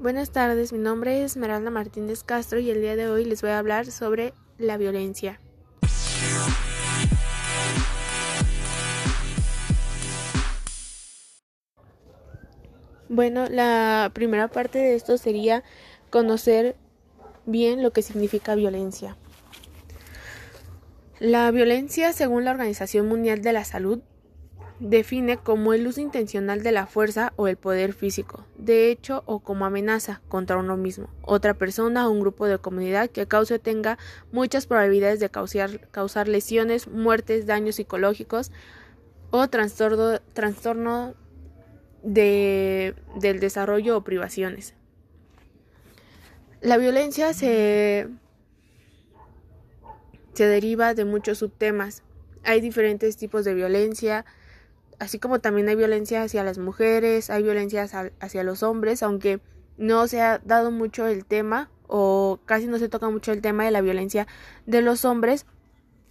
Buenas tardes, mi nombre es Esmeralda Martínez Castro y el día de hoy les voy a hablar sobre la violencia. Bueno, la primera parte de esto sería conocer bien lo que significa violencia. La violencia, según la Organización Mundial de la Salud, define como el uso intencional de la fuerza o el poder físico, de hecho o como amenaza contra uno mismo, otra persona o un grupo de comunidad que cause o tenga muchas probabilidades de causar, lesiones, muertes, daños psicológicos o trastorno, trastorno de, del desarrollo o privaciones. La violencia se, se deriva de muchos subtemas. Hay diferentes tipos de violencia, así como también hay violencia hacia las mujeres, hay violencia hacia los hombres, aunque no se ha dado mucho el tema o casi no se toca mucho el tema de la violencia de los hombres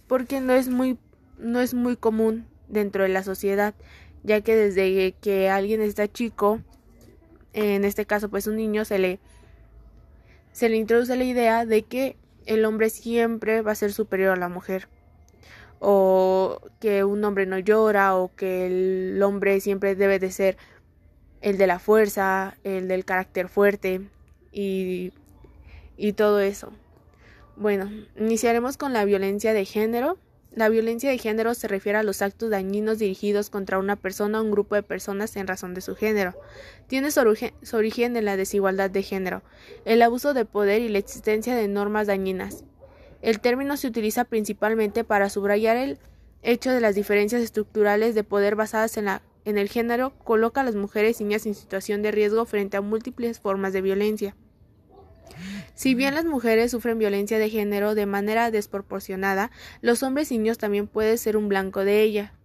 porque no es muy no es muy común dentro de la sociedad, ya que desde que alguien está chico, en este caso pues un niño se le se le introduce la idea de que el hombre siempre va a ser superior a la mujer o que un hombre no llora o que el hombre siempre debe de ser el de la fuerza, el del carácter fuerte y, y todo eso. Bueno, iniciaremos con la violencia de género. La violencia de género se refiere a los actos dañinos dirigidos contra una persona o un grupo de personas en razón de su género. Tiene su origen, su origen en la desigualdad de género, el abuso de poder y la existencia de normas dañinas. El término se utiliza principalmente para subrayar el hecho de las diferencias estructurales de poder basadas en, el género coloca a las mujeres y niñas en situación de riesgo frente a múltiples formas de violencia. Si bien las mujeres sufren violencia de género de manera desproporcionada, los hombres y niños también pueden ser un blanco de ella.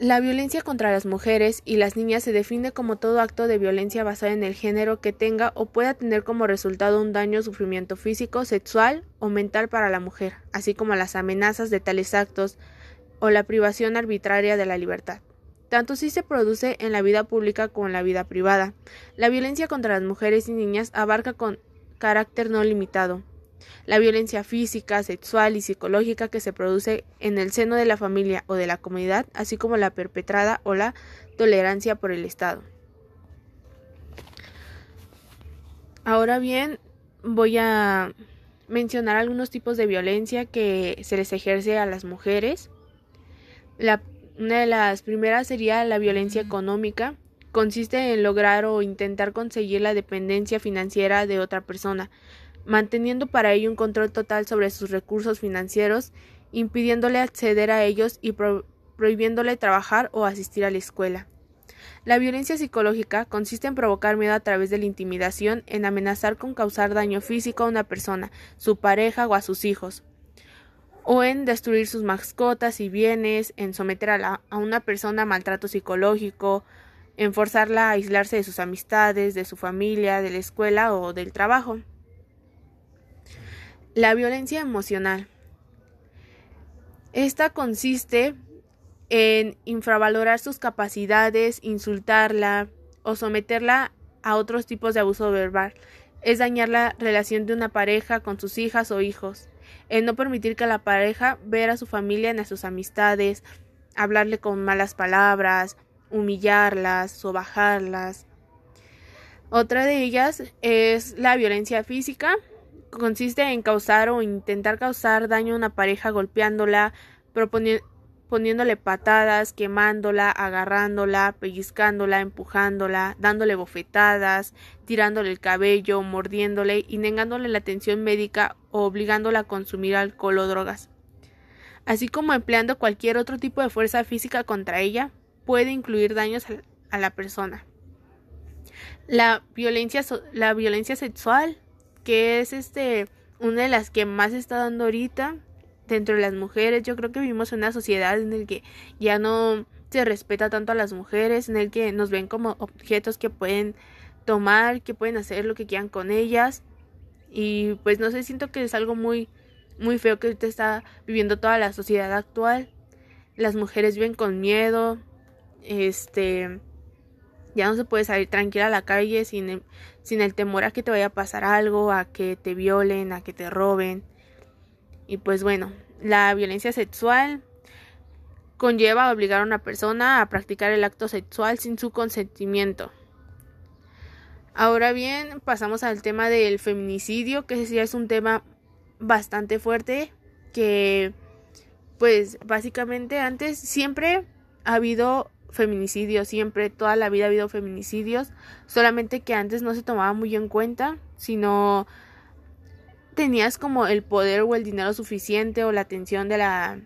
La violencia contra las mujeres y las niñas se define como todo acto de violencia basado en el género que tenga o pueda tener como resultado un daño o sufrimiento físico, sexual o mental para la mujer, así como las amenazas de tales actos o la privación arbitraria de la libertad. Tanto si se produce en la vida pública como en la vida privada. La violencia contra las mujeres y niñas abarca con carácter no limitado, la violencia física, sexual y psicológica que se produce en el seno de la familia o de la comunidad, así como la perpetrada o la tolerancia por el Estado. Ahora bien, voy a mencionar algunos tipos de violencia que se les ejerce a las mujeres. La, una de las primeras sería la violencia económica. Consiste en lograr o intentar conseguir la dependencia financiera de otra persona, manteniendo para ello un control total sobre sus recursos financieros, impidiéndole acceder a ellos y prohibiéndole trabajar o asistir a la escuela. La violencia psicológica consiste en provocar miedo a través de la intimidación, en amenazar con causar daño físico a una persona, su pareja o a sus hijos, o en destruir sus mascotas y bienes, en someter a, a una persona a maltrato psicológico, en forzarla a aislarse de sus amistades, de su familia, de la escuela o del trabajo. La violencia emocional. Esta consiste en infravalorar sus capacidades, insultarla o someterla a otros tipos de abuso verbal. Es dañar la relación de una pareja con sus hijas o hijos. En no permitir que la pareja vea a su familia ni a sus amistades, hablarle con malas palabras, humillarlas o bajarlas. Otra de ellas es la violencia física, consiste en causar o intentar causar daño a una pareja golpeándola, poniéndole patadas, quemándola, agarrándola, pellizcándola, empujándola, dándole bofetadas, tirándole el cabello, mordiéndole y negándole la atención médica o obligándola a consumir alcohol o drogas. Así como empleando cualquier otro tipo de fuerza física contra ella, puede incluir daños a la persona. La violencia, la violencia sexual que es este una de las que más está dando ahorita dentro de las mujeres. Yo creo que vivimos en una sociedad en la que ya no se respeta tanto a las mujeres, en el que nos ven como objetos que pueden tomar, que pueden hacer lo que quieran con ellas. Y pues no sé, siento que es algo muy muy feo que ahorita está viviendo toda la sociedad actual. Las mujeres viven con miedo, este Ya no se puede salir tranquila a la calle sin el, sin el temor a que te vaya a pasar algo, a que te violen, a que te roben. Y pues bueno, la violencia sexual conlleva obligar a una persona a practicar el acto sexual sin su consentimiento. Ahora bien, pasamos al tema del feminicidio, que sí es un tema bastante fuerte, que pues básicamente antes siempre ha habido feminicidios, siempre, toda la vida ha habido feminicidios, solamente que antes no se tomaba muy en cuenta, sino tenías como el poder o el dinero suficiente o la atención de la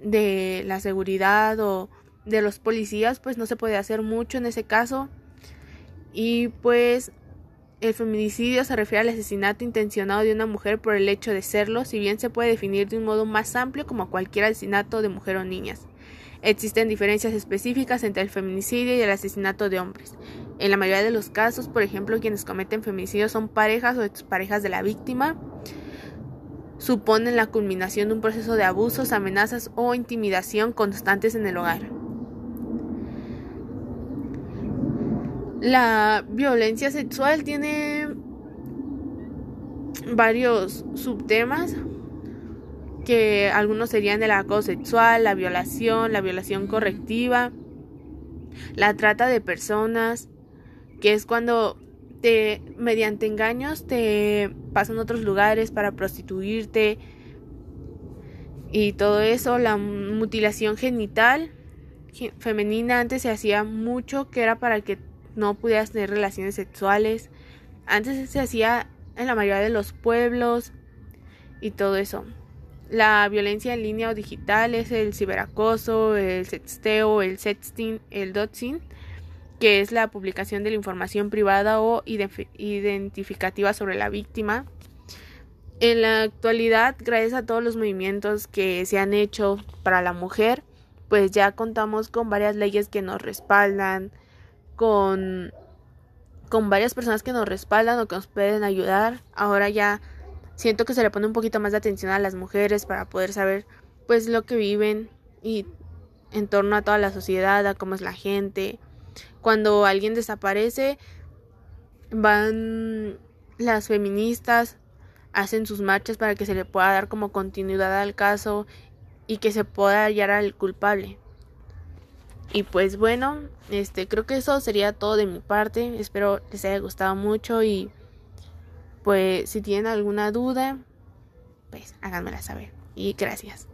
de la seguridad o de los policías, pues no se podía hacer mucho en ese caso. Y pues el feminicidio se refiere al asesinato intencionado de una mujer por el hecho de serlo, si bien se puede definir de un modo más amplio como cualquier asesinato de mujer o niñas. Existen diferencias específicas entre el feminicidio y el asesinato de hombres. En la mayoría de los casos, por ejemplo, quienes cometen feminicidio son parejas o exparejas de la víctima. Suponen la culminación de un proceso de abusos, amenazas o intimidación constantes en el hogar. La violencia sexual tiene varios subtemas que algunos serían el acoso sexual, la violación, la violación correctiva, la trata de personas, que es cuando te mediante engaños te pasan a otros lugares para prostituirte y todo eso, la mutilación genital femenina antes se hacía mucho que era para que no pudieras tener relaciones sexuales. Antes se hacía en la mayoría de los pueblos y todo eso. La violencia en línea o digital es el ciberacoso, el sexteo, el sexting, el doxing, que es la publicación de la información privada o identificativa sobre la víctima. En la actualidad, gracias a todos los movimientos que se han hecho para la mujer, pues ya contamos con varias leyes que nos respaldan, con, con varias personas que nos respaldan o que nos pueden ayudar. Ahora ya siento que se le pone un poquito más de atención a las mujeres para poder saber pues lo que viven y en torno a toda la sociedad, a cómo es la gente. Cuando alguien desaparece, van las feministas, hacen sus marchas para que se le pueda dar como continuidad al caso y que se pueda hallar al culpable. Y pues bueno, este creo que eso sería todo de mi parte. Espero les haya gustado mucho y pues si tienen alguna duda, pues háganmela saber. Y gracias.